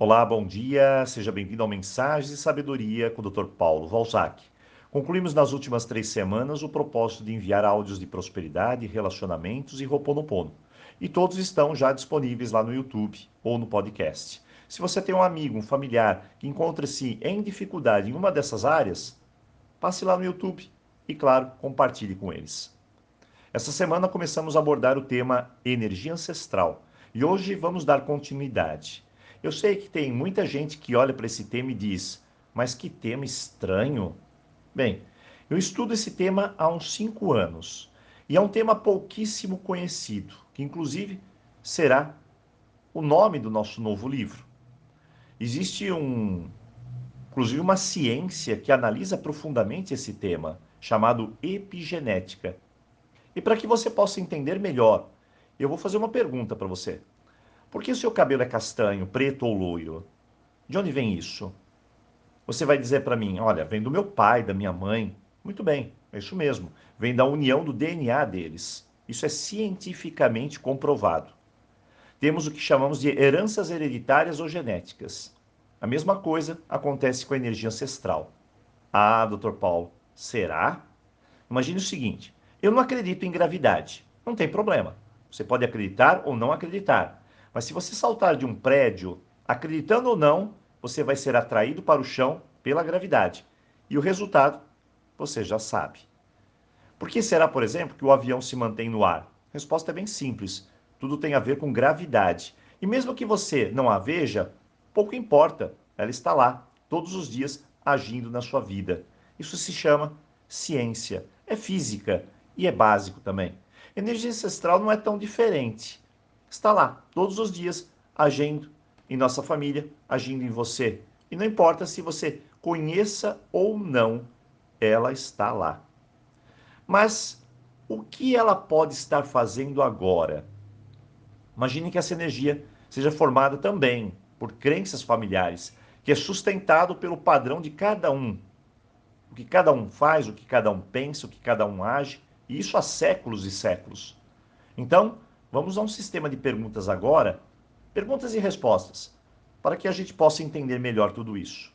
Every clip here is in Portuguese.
Olá, bom dia, seja bem-vindo ao Mensagens e Sabedoria com o Dr. Paulo Valzac. Concluímos nas últimas três semanas o propósito de enviar áudios de prosperidade, relacionamentos e Roponopono. E todos estão já disponíveis lá no YouTube ou no podcast. Se você tem um amigo, um familiar que encontra-se em dificuldade em uma dessas áreas, passe lá no YouTube e, claro, compartilhe com eles. Essa semana começamos a abordar o tema energia ancestral e hoje vamos dar continuidade. Eu sei que tem muita gente que olha para esse tema e diz: mas que tema estranho. Bem, eu estudo esse tema há uns cinco anos e é um tema pouquíssimo conhecido, que inclusive será o nome do nosso novo livro. Existe um, inclusive uma ciência que analisa profundamente esse tema, chamado epigenética. E para que você possa entender melhor, eu vou fazer uma pergunta para você. Por que o seu cabelo é castanho, preto ou loiro? De onde vem isso? Você vai dizer para mim, olha, vem do meu pai, da minha mãe. Muito bem, é isso mesmo. Vem da união do DNA deles. Isso é cientificamente comprovado. Temos o que chamamos de heranças hereditárias ou genéticas. A mesma coisa acontece com a energia ancestral. Ah, doutor Paulo, será? Imagine o seguinte: eu não acredito em gravidade. Não tem problema. Você pode acreditar ou não acreditar. Mas se você saltar de um prédio, acreditando ou não, você vai ser atraído para o chão pela gravidade. E o resultado, você já sabe. Por que será, por exemplo, que o avião se mantém no ar? A resposta é bem simples. Tudo tem a ver com gravidade. E mesmo que você não a veja, pouco importa. Ela está lá, todos os dias, agindo na sua vida. Isso se chama ciência. É física e é básico também. Energia ancestral não é tão diferente está lá todos os dias agindo em nossa família, agindo em você. E não importa se você conheça ou não, ela está lá. Mas o que ela pode estar fazendo agora? Imagine que essa energia seja formada também por crenças familiares, que é sustentado pelo padrão de cada um. O que cada um faz, o que cada um pensa, o que cada um age, e isso há séculos e séculos. Então, Vamos a um sistema de perguntas agora, perguntas e respostas, para que a gente possa entender melhor tudo isso.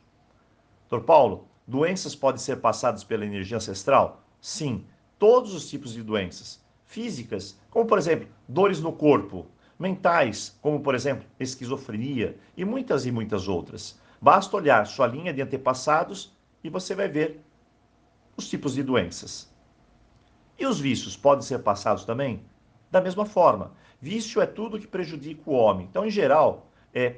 Doutor Paulo, doenças podem ser passadas pela energia ancestral? Sim, todos os tipos de doenças. Físicas, como por exemplo, dores no corpo. Mentais, como por exemplo, esquizofrenia e muitas e muitas outras. Basta olhar sua linha de antepassados e você vai ver os tipos de doenças. E os vícios podem ser passados também? Da mesma forma, vício é tudo que prejudica o homem. Então, em geral, é,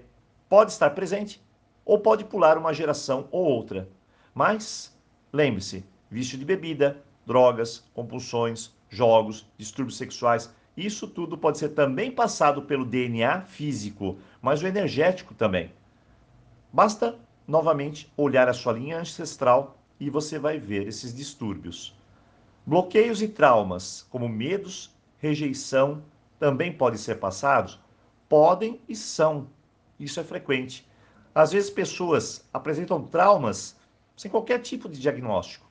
pode estar presente ou pode pular uma geração ou outra. Mas, lembre-se, vício de bebida, drogas, compulsões, jogos, distúrbios sexuais, isso tudo pode ser também passado pelo DNA físico, mas o energético também. Basta, novamente, olhar a sua linha ancestral e você vai ver esses distúrbios. Bloqueios e traumas, como medos rejeição também podem ser passados? Podem e são. Isso é frequente. Às vezes, pessoas apresentam traumas sem qualquer tipo de diagnóstico.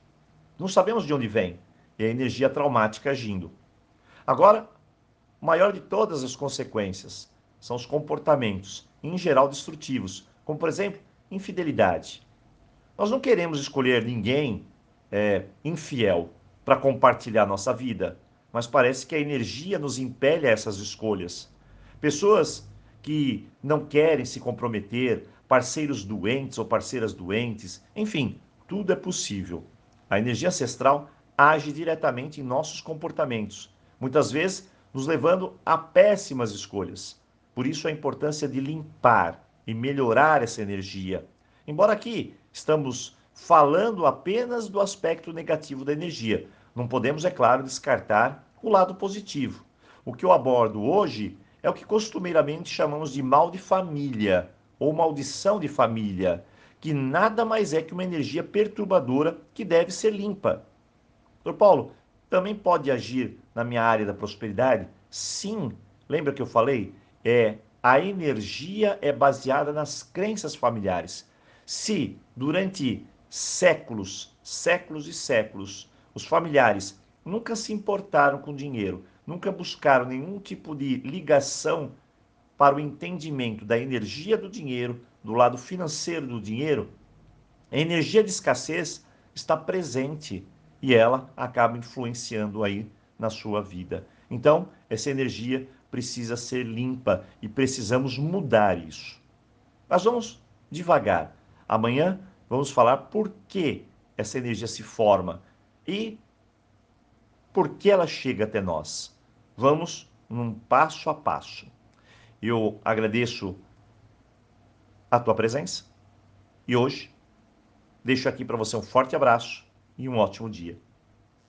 Não sabemos de onde vem e a energia traumática agindo. Agora, maior de todas as consequências são os comportamentos, em geral destrutivos, como, por exemplo, infidelidade. Nós não queremos escolher ninguém é, infiel para compartilhar nossa vida mas parece que a energia nos impele a essas escolhas. Pessoas que não querem se comprometer, parceiros doentes ou parceiras doentes, enfim, tudo é possível. A energia ancestral age diretamente em nossos comportamentos, muitas vezes nos levando a péssimas escolhas. Por isso a importância de limpar e melhorar essa energia. Embora aqui estamos falando apenas do aspecto negativo da energia, não podemos, é claro, descartar o lado positivo. O que eu abordo hoje é o que costumeiramente chamamos de mal de família ou maldição de família, que nada mais é que uma energia perturbadora que deve ser limpa. Doutor Paulo, também pode agir na minha área da prosperidade? Sim. Lembra que eu falei? É a energia é baseada nas crenças familiares. Se durante séculos, séculos e séculos, os familiares nunca se importaram com dinheiro, nunca buscaram nenhum tipo de ligação para o entendimento da energia do dinheiro, do lado financeiro do dinheiro, a energia de escassez está presente e ela acaba influenciando aí na sua vida. Então, essa energia precisa ser limpa e precisamos mudar isso. Mas vamos devagar. Amanhã vamos falar por que essa energia se forma e por que ela chega até nós. Vamos num passo a passo. Eu agradeço a tua presença e hoje deixo aqui para você um forte abraço e um ótimo dia.